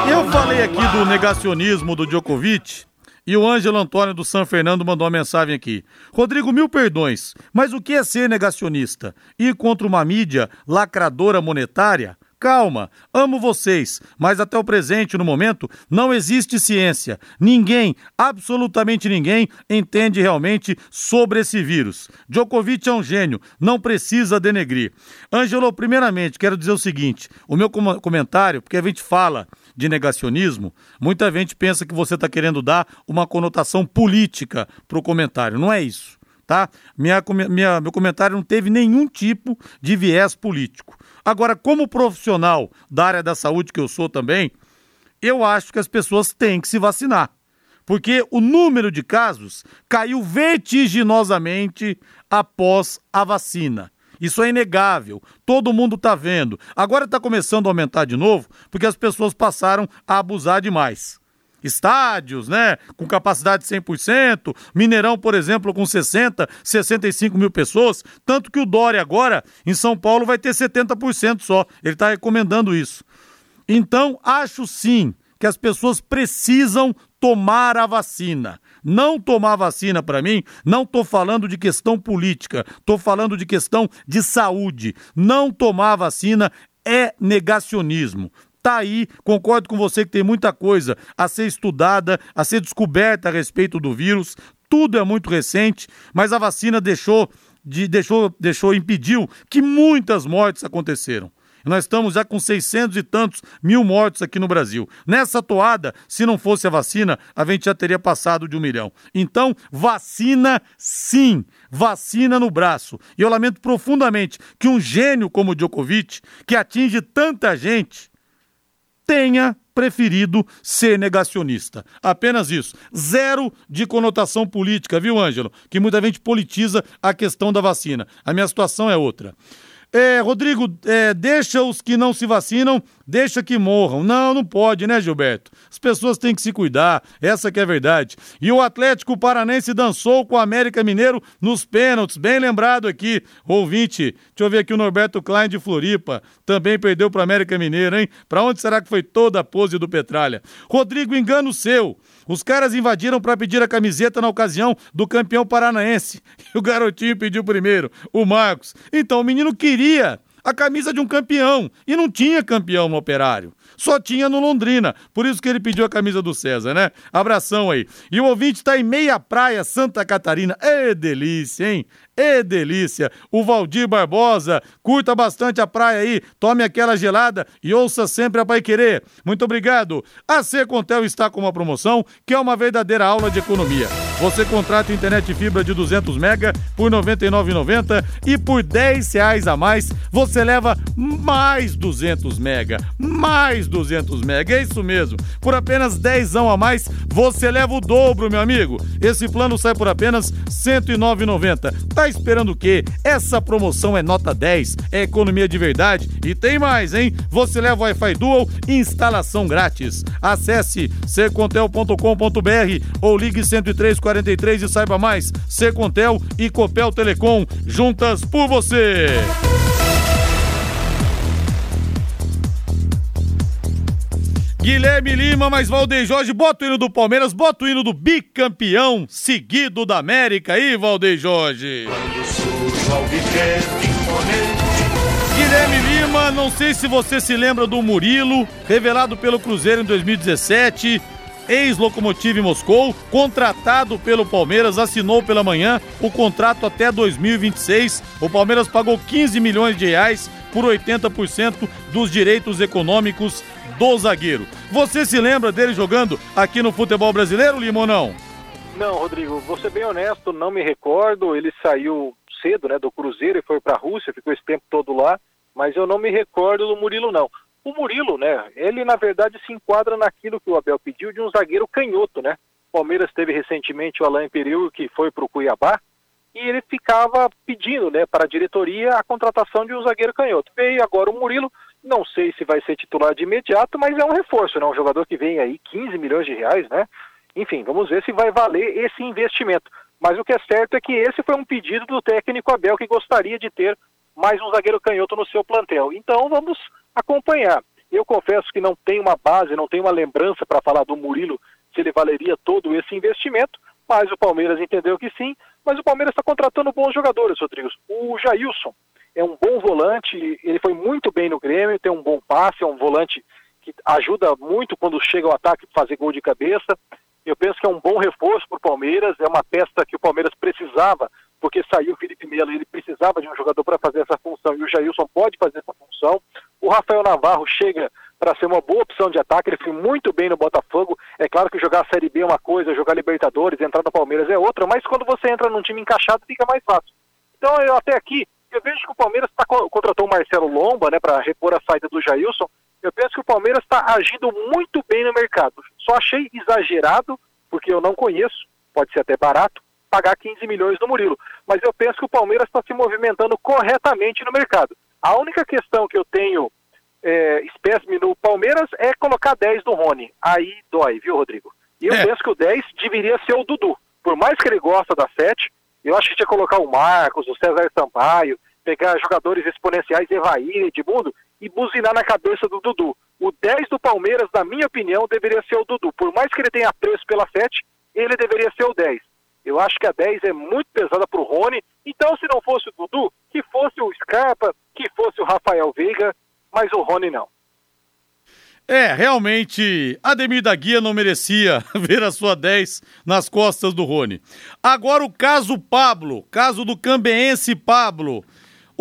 [SPEAKER 2] Eu falei aqui do negacionismo do Djokovic, e o Ângelo Antônio do São Fernando mandou uma mensagem aqui. Rodrigo, mil perdões, mas o que é ser negacionista? Ir contra uma mídia lacradora monetária? Calma, amo vocês, mas até o presente, no momento, não existe ciência. Ninguém, absolutamente ninguém, entende realmente sobre esse vírus. Djokovic é um gênio, não precisa denegrir. Ângelo, primeiramente, quero dizer o seguinte: o meu comentário, porque a gente fala de negacionismo, muita gente pensa que você está querendo dar uma conotação política para o comentário. Não é isso, tá? Minha, minha, meu comentário não teve nenhum tipo de viés político. Agora, como profissional da área da saúde que eu sou também, eu acho que as pessoas têm que se vacinar. Porque o número de casos caiu vertiginosamente após a vacina. Isso é inegável. Todo mundo está vendo. Agora está começando a aumentar de novo porque as pessoas passaram a abusar demais estádios, né, com capacidade de 100%, Mineirão, por exemplo, com 60, 65 mil pessoas, tanto que o Dória agora, em São Paulo, vai ter 70% só, ele está recomendando isso. Então, acho sim que as pessoas precisam tomar a vacina. Não tomar vacina para mim, não estou falando de questão política, estou falando de questão de saúde. Não tomar vacina é negacionismo. Tá aí, concordo com você que tem muita coisa a ser estudada, a ser descoberta a respeito do vírus. Tudo é muito recente, mas a vacina deixou, de, deixou, deixou, impediu que muitas mortes aconteceram. Nós estamos já com 600 e tantos mil mortos aqui no Brasil. Nessa toada, se não fosse a vacina, a gente já teria passado de um milhão. Então, vacina sim, vacina no braço. E eu lamento profundamente que um gênio como o Djokovic, que atinge tanta gente, tenha preferido ser negacionista. Apenas isso. Zero de conotação política, viu, Ângelo? Que muita gente politiza a questão da vacina. A minha situação é outra. É, Rodrigo, é, deixa os que não se vacinam, deixa que morram. Não, não pode, né, Gilberto? As pessoas têm que se cuidar, essa que é a verdade. E o Atlético Paranense dançou com o América Mineiro nos pênaltis, bem lembrado aqui, ouvinte. Deixa eu ver aqui o Norberto Klein de Floripa, também perdeu para América Mineiro, hein? Para onde será que foi toda a pose do Petralha? Rodrigo, engano seu. Os caras invadiram para pedir a camiseta na ocasião do campeão paranaense. E o garotinho pediu primeiro, o Marcos. Então o menino queria a camisa de um campeão e não tinha campeão no operário. Só tinha no Londrina. Por isso que ele pediu a camisa do César, né? Abração aí. E o ouvinte está em Meia Praia, Santa Catarina. É delícia, hein? É delícia! O Valdir Barbosa, curta bastante a praia aí, tome aquela gelada e ouça sempre a Pai Querer. Muito obrigado! A Secontel está com uma promoção que é uma verdadeira aula de economia. Você contrata internet fibra de 200 mega por R$ 99,90 e por 10 reais a mais você leva mais 200 mega. Mais 200 mega, é isso mesmo. Por apenas 10 a mais você leva o dobro, meu amigo. Esse plano sai por apenas R$ 109,90. Tá esperando o quê? Essa promoção é nota 10, é economia de verdade e tem mais, hein? Você leva Wi-Fi Dual instalação grátis. Acesse secontel.com.br ou ligue 10343 e saiba mais. Secontel e Copel Telecom, juntas por você. Guilherme Lima, mais Valdeir Jorge, bota o hino do Palmeiras, bota o hino do bicampeão seguido da América aí, Valdeir Jorge. Guilherme Lima, não sei se você se lembra do Murilo, revelado pelo Cruzeiro em 2017, ex-locomotive Moscou, contratado pelo Palmeiras, assinou pela manhã o contrato até 2026. O Palmeiras pagou 15 milhões de reais por 80% dos direitos econômicos do zagueiro. Você se lembra dele jogando aqui no futebol brasileiro, ou não?
[SPEAKER 6] Rodrigo, vou ser bem honesto, não me recordo. Ele saiu cedo, né, do Cruzeiro e foi para a Rússia, ficou esse tempo todo lá, mas eu não me recordo do Murilo, não. O Murilo, né, ele na verdade se enquadra naquilo que o Abel pediu de um zagueiro canhoto, né? Palmeiras teve recentemente o Alain Perigo, que foi para o Cuiabá, e ele ficava pedindo, né, para a diretoria a contratação de um zagueiro canhoto. Veio agora o Murilo, não sei se vai ser titular de imediato, mas é um reforço, né? Um jogador que vem aí 15 milhões de reais, né? Enfim, vamos ver se vai valer esse investimento. Mas o que é certo é que esse foi um pedido do técnico Abel que gostaria de ter mais um zagueiro canhoto no seu plantel. Então vamos acompanhar. Eu confesso que não tenho uma base, não tenho uma lembrança para falar do Murilo se ele valeria todo esse investimento, mas o Palmeiras entendeu que sim. Mas o Palmeiras está contratando bons jogadores, Rodrigues. O Jailson, é um bom volante, ele foi muito bem no Grêmio, tem um bom passe, é um volante que ajuda muito quando chega o ataque fazer gol de cabeça. Eu penso que é um bom reforço para o Palmeiras, é uma peça que o Palmeiras precisava, porque saiu o Felipe Melo, ele precisava de um jogador para fazer essa função e o Jailson pode fazer essa função. O Rafael Navarro chega para ser uma boa opção de ataque, ele foi muito bem no Botafogo. É claro que jogar a Série B é uma coisa, jogar Libertadores, entrar no Palmeiras é outra, mas quando você entra num time encaixado fica mais fácil. Então eu até aqui eu vejo que o Palmeiras tá, contratou o Marcelo Lomba, né, para repor a saída do Jailson. Eu penso que o Palmeiras está agindo muito bem no mercado. Só achei exagerado, porque eu não conheço, pode ser até barato, pagar 15 milhões no Murilo. Mas eu penso que o Palmeiras está se movimentando corretamente no mercado. A única questão que eu tenho é, espécime no Palmeiras é colocar 10 no Rony. Aí dói, viu, Rodrigo? E eu é. penso que o 10 deveria ser o Dudu. Por mais que ele gosta da 7, eu acho que tinha que colocar o Marcos, o César Sampaio, pegar jogadores exponenciais, Evair, Edmundo, e buzinar na cabeça do Dudu. O 10 do Palmeiras, na minha opinião, deveria ser o Dudu. Por mais que ele tenha preço pela 7, ele deveria ser o 10. Eu acho que a 10 é muito pesada para o Rony. Então, se não fosse o Dudu, que fosse o Scarpa, que fosse o Rafael Veiga, mas o Rony não.
[SPEAKER 2] É, realmente, Ademir da Guia não merecia ver a sua 10 nas costas do Rony. Agora o caso Pablo, caso do cambeense Pablo.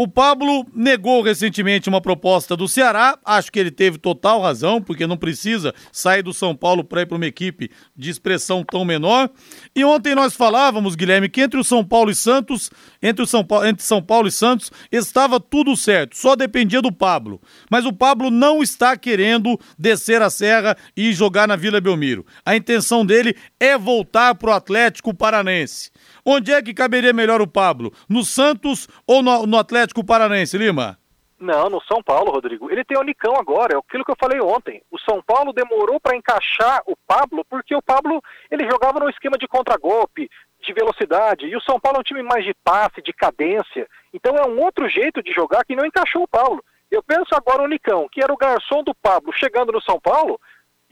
[SPEAKER 2] O Pablo negou recentemente uma proposta do Ceará, acho que ele teve total razão, porque não precisa sair do São Paulo para ir para uma equipe de expressão tão menor. E ontem nós falávamos, Guilherme, que entre o São Paulo e Santos, entre, o São Paulo, entre São Paulo e Santos, estava tudo certo, só dependia do Pablo. Mas o Pablo não está querendo descer a serra e jogar na Vila Belmiro. A intenção dele é voltar para o Atlético Paranense. Onde é que caberia melhor o Pablo? No Santos ou no, no Atlético Paranense, Lima?
[SPEAKER 6] Não, no São Paulo, Rodrigo. Ele tem o Nicão agora, é aquilo que eu falei ontem. O São Paulo demorou para encaixar o Pablo, porque o Pablo ele jogava no esquema de contragolpe, de velocidade, e o São Paulo é um time mais de passe, de cadência. Então é um outro jeito de jogar que não encaixou o Pablo. Eu penso agora o Nicão, que era o garçom do Pablo, chegando no São Paulo,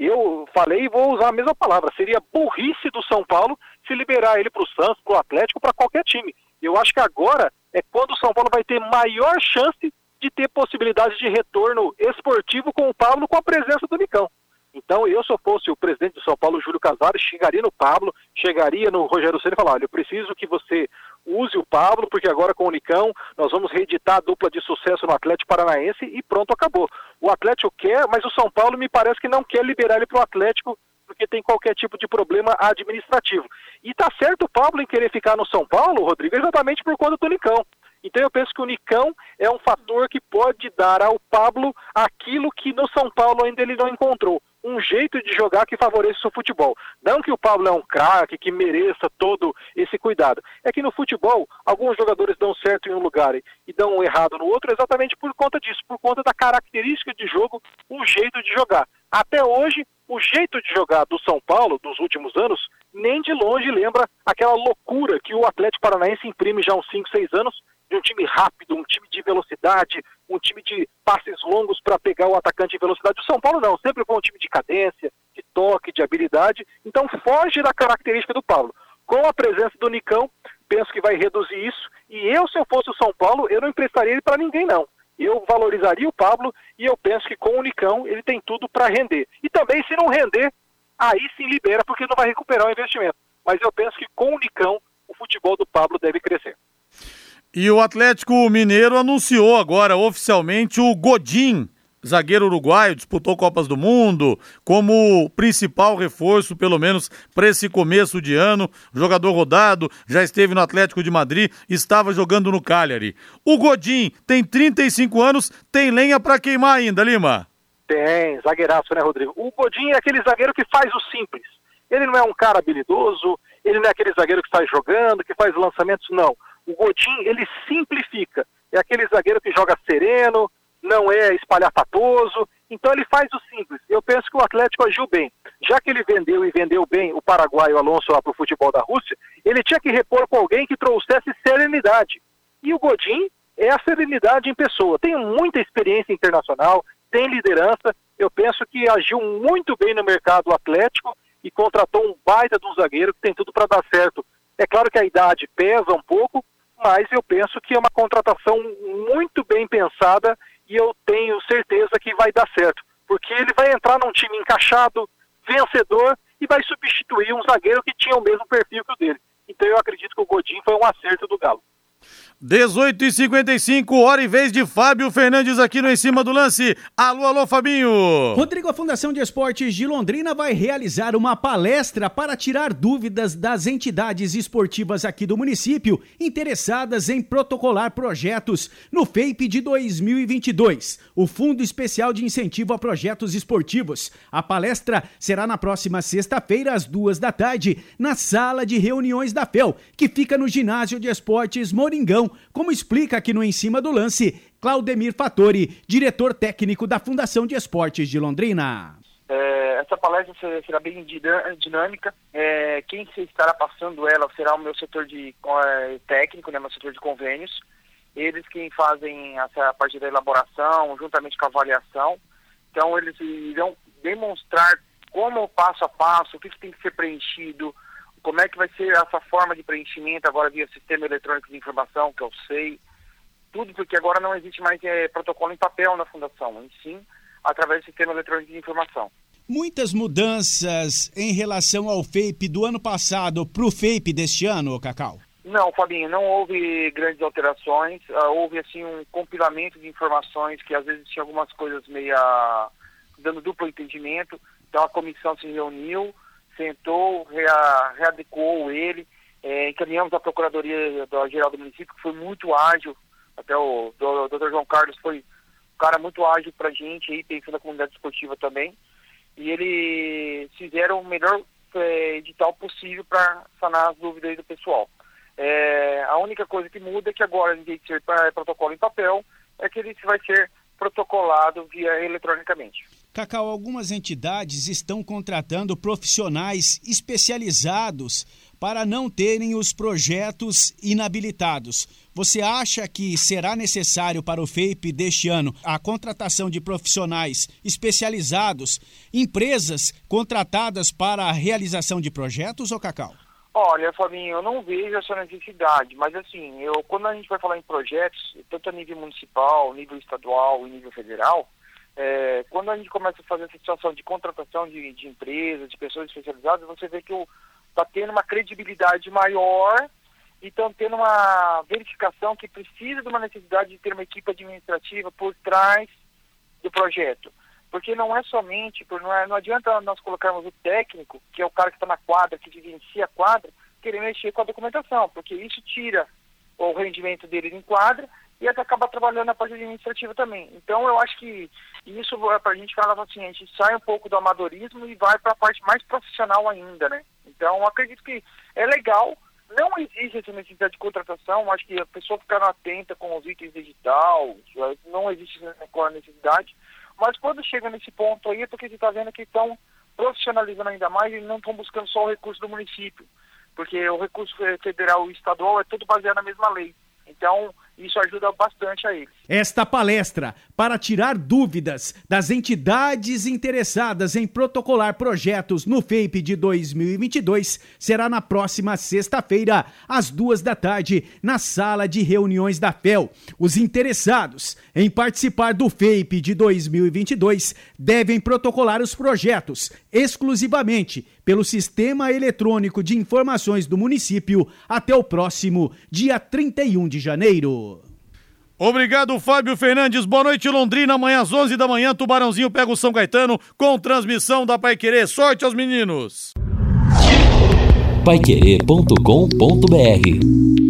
[SPEAKER 6] eu falei e vou usar a mesma palavra, seria burrice do São Paulo se liberar ele para o Santos, para o Atlético, para qualquer time. Eu acho que agora é quando o São Paulo vai ter maior chance de ter possibilidade de retorno esportivo com o Pablo com a presença do Nicão. Então, eu, se eu fosse o presidente do São Paulo, Júlio Casares, chegaria no Pablo, chegaria no Rogério Ceni e falaria, olha, eu preciso que você use o Pablo, porque agora com o Nicão nós vamos reeditar a dupla de sucesso no Atlético Paranaense e pronto, acabou. O Atlético quer, mas o São Paulo me parece que não quer liberar ele para o Atlético porque tem qualquer tipo de problema administrativo. E tá certo o Pablo em querer ficar no São Paulo, Rodrigo, exatamente por conta do Nicão. Então eu penso que o Nicão é um fator que pode dar ao Pablo aquilo que no São Paulo ainda ele não encontrou. Um jeito de jogar que favoreça o futebol. Não que o Pablo é um craque, que mereça todo esse cuidado. É que no futebol, alguns jogadores dão certo em um lugar e dão errado no outro exatamente por conta disso, por conta da característica de jogo, um jeito de jogar. Até hoje, o jeito de jogar do São Paulo dos últimos anos nem de longe lembra aquela loucura que o Atlético Paranaense imprime já há uns 5, 6 anos de um time rápido, um time de velocidade, um time de passes longos para pegar o atacante em velocidade. O São Paulo não, sempre foi um time de cadência, de toque, de habilidade. Então foge da característica do Paulo. Com a presença do Nicão, penso que vai reduzir isso. E eu, se eu fosse o São Paulo, eu não emprestaria ele para ninguém, não. Eu valorizaria o Pablo e eu penso que com o Nicão ele tem tudo para render. E também, se não render, aí sim libera, porque não vai recuperar o investimento. Mas eu penso que com o Nicão, o futebol do Pablo deve crescer.
[SPEAKER 2] E o Atlético Mineiro anunciou agora oficialmente o Godin, zagueiro uruguaio, disputou Copas do Mundo, como principal reforço, pelo menos para esse começo de ano. Jogador rodado, já esteve no Atlético de Madrid, estava jogando no Cagliari. O Godin tem 35 anos, tem lenha para queimar ainda, Lima?
[SPEAKER 6] Tem, zagueiraço, né, Rodrigo? O Godin é aquele zagueiro que faz o simples. Ele não é um cara habilidoso, ele não é aquele zagueiro que sai jogando, que faz lançamentos, não. O Godin, ele simplifica. É aquele zagueiro que joga sereno, não é espalhafatoso, então ele faz o simples. Eu penso que o Atlético agiu bem. Já que ele vendeu e vendeu bem o paraguaio Alonso lá para o futebol da Rússia, ele tinha que repor com alguém que trouxesse serenidade. E o Godin é a serenidade em pessoa. Tem muita experiência internacional, tem liderança. Eu penso que agiu muito bem no mercado atlético e contratou um baita de um zagueiro que tem tudo para dar certo. É claro que a idade pesa um pouco, mas eu penso que é uma contratação muito bem pensada e eu tenho certeza que vai dar certo, porque ele vai entrar num time encaixado, vencedor e vai substituir um zagueiro que tinha o mesmo perfil que o dele. Então eu acredito que o Godinho foi um acerto do Galo.
[SPEAKER 2] 18 e 55 hora e vez de Fábio Fernandes aqui no Em Cima do Lance. Alô, alô, Fabinho.
[SPEAKER 10] Rodrigo, a Fundação de Esportes de Londrina vai realizar uma palestra para tirar dúvidas das entidades esportivas aqui do município interessadas em protocolar projetos no FAPE de 2022, o Fundo Especial de Incentivo a Projetos Esportivos. A palestra será na próxima sexta-feira, às duas da tarde, na sala de reuniões da FEL, que fica no Ginásio de Esportes Moringão como explica aqui no Em Cima do Lance, Claudemir Fattori, diretor técnico da Fundação de Esportes de Londrina.
[SPEAKER 11] É, essa palestra será bem dinâmica. É, quem estará passando ela será o meu setor de é, técnico, né, meu setor de convênios. Eles quem fazem essa parte da elaboração, juntamente com a avaliação. Então, eles irão demonstrar como passo a passo, o que, que tem que ser preenchido, como é que vai ser essa forma de preenchimento agora via sistema eletrônico de informação, que eu sei, tudo porque agora não existe mais é, protocolo em papel na fundação, e sim através do sistema eletrônico de informação.
[SPEAKER 10] Muitas mudanças em relação ao FAPE do ano passado para o FAPE deste ano, Cacau?
[SPEAKER 11] Não, Fabinho, não houve grandes alterações. Uh, houve assim um compilamento de informações que às vezes tinha algumas coisas meio dando duplo entendimento. Então a comissão se reuniu, sentou, rea, readequou ele, é, encaminhamos a Procuradoria da Geral do Município, que foi muito ágil, até o, Dr. João Carlos foi um cara muito ágil para a gente, aí, pensando na comunidade esportiva também, e eles fizeram o melhor é, edital possível para sanar as dúvidas do pessoal. É, a única coisa que muda é que agora, em vez de ser protocolo em papel, é que ele vai ser protocolado via eletronicamente.
[SPEAKER 10] Cacau, algumas entidades estão contratando profissionais especializados para não terem os projetos inabilitados. Você acha que será necessário para o FEIP deste ano a contratação de profissionais especializados, empresas contratadas para a realização de projetos, ou Cacau?
[SPEAKER 11] Olha, Fabinho, eu não vejo essa necessidade, mas assim, eu, quando a gente vai falar em projetos, tanto a nível municipal, nível estadual e nível federal, é, quando a gente começa a fazer essa situação de contratação de, de empresas, de pessoas especializadas, você vê que está tendo uma credibilidade maior e estão tendo uma verificação que precisa de uma necessidade de ter uma equipe administrativa por trás do projeto. Porque não é somente, não, é, não adianta nós colocarmos o técnico, que é o cara que está na quadra, que vivencia a quadra, querer mexer com a documentação, porque isso tira o rendimento dele em quadra e até acaba trabalhando na parte administrativa também. Então eu acho que isso é para a gente falar assim, a gente sai um pouco do amadorismo e vai para a parte mais profissional ainda, né? Então acredito que é legal, não existe essa necessidade de contratação, acho que a pessoa ficar atenta com os itens digital, não existe essa necessidade, mas quando chega nesse ponto aí é porque você está vendo que estão profissionalizando ainda mais e não estão buscando só o recurso do município, porque o recurso federal e estadual é tudo baseado na mesma lei. Então, isso ajuda bastante a eles.
[SPEAKER 10] Esta palestra, para tirar dúvidas das entidades interessadas em protocolar projetos no FAPE de 2022, será na próxima sexta-feira, às duas da tarde, na sala de reuniões da FEL. Os interessados em participar do FAPE de 2022 devem protocolar os projetos exclusivamente pelo Sistema Eletrônico de Informações do município até o próximo dia 31 de janeiro.
[SPEAKER 2] Obrigado, Fábio Fernandes. Boa noite, Londrina. Amanhã às 11 da manhã, Tubarãozinho pega o São Caetano com transmissão da Pai Querer. Sorte aos meninos.
[SPEAKER 1] Paiquerê.com.br